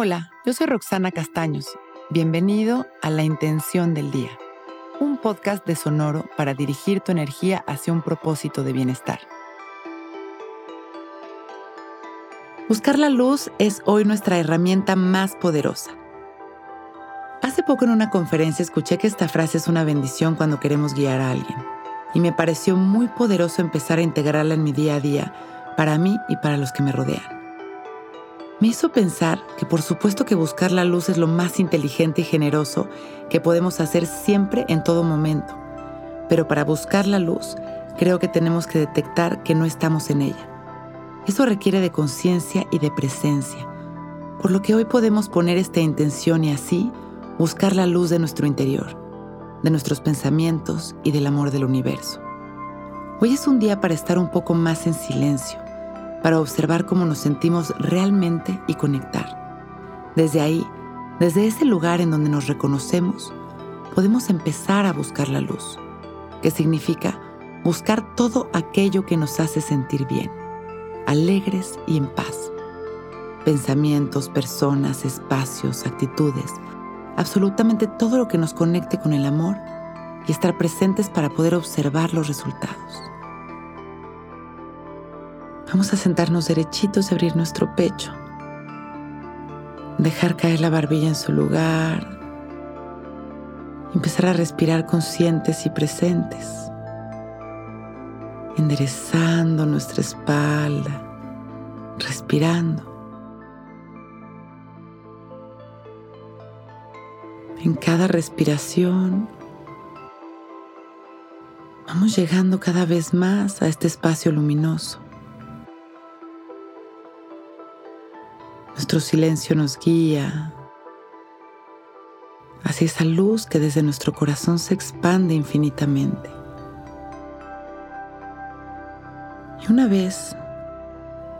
Hola, yo soy Roxana Castaños. Bienvenido a La Intención del Día, un podcast de Sonoro para dirigir tu energía hacia un propósito de bienestar. Buscar la luz es hoy nuestra herramienta más poderosa. Hace poco en una conferencia escuché que esta frase es una bendición cuando queremos guiar a alguien, y me pareció muy poderoso empezar a integrarla en mi día a día, para mí y para los que me rodean me hizo pensar que por supuesto que buscar la luz es lo más inteligente y generoso que podemos hacer siempre en todo momento. Pero para buscar la luz, creo que tenemos que detectar que no estamos en ella. Eso requiere de conciencia y de presencia, por lo que hoy podemos poner esta intención y así buscar la luz de nuestro interior, de nuestros pensamientos y del amor del universo. Hoy es un día para estar un poco más en silencio para observar cómo nos sentimos realmente y conectar. Desde ahí, desde ese lugar en donde nos reconocemos, podemos empezar a buscar la luz, que significa buscar todo aquello que nos hace sentir bien, alegres y en paz. Pensamientos, personas, espacios, actitudes, absolutamente todo lo que nos conecte con el amor y estar presentes para poder observar los resultados. Vamos a sentarnos derechitos y abrir nuestro pecho. Dejar caer la barbilla en su lugar. Empezar a respirar conscientes y presentes. Enderezando nuestra espalda. Respirando. En cada respiración vamos llegando cada vez más a este espacio luminoso. Nuestro silencio nos guía hacia esa luz que desde nuestro corazón se expande infinitamente. Y una vez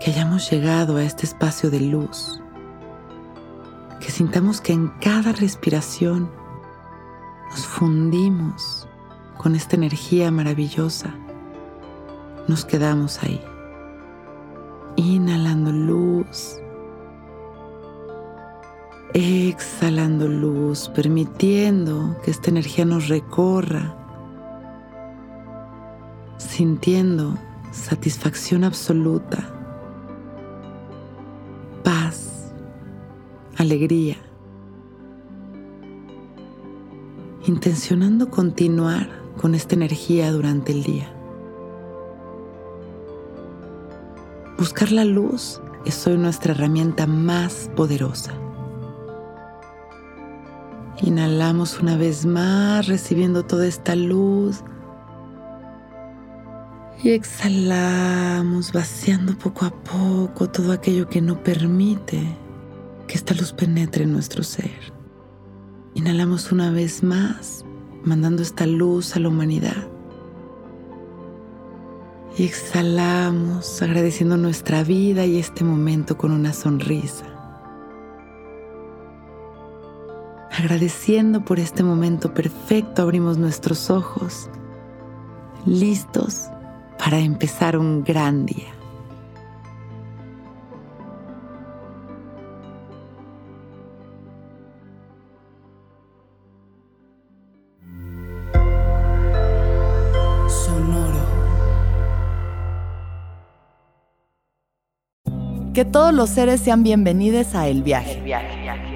que hayamos llegado a este espacio de luz, que sintamos que en cada respiración nos fundimos con esta energía maravillosa, nos quedamos ahí, inhalando luz exhalando luz, permitiendo que esta energía nos recorra, sintiendo satisfacción absoluta, paz, alegría, intencionando continuar con esta energía durante el día. Buscar la luz es hoy nuestra herramienta más poderosa. Inhalamos una vez más recibiendo toda esta luz. Y exhalamos vaciando poco a poco todo aquello que no permite que esta luz penetre en nuestro ser. Inhalamos una vez más, mandando esta luz a la humanidad. Y exhalamos agradeciendo nuestra vida y este momento con una sonrisa. Agradeciendo por este momento perfecto, abrimos nuestros ojos, listos para empezar un gran día. Sonoro. Que todos los seres sean bienvenidos a El Viaje.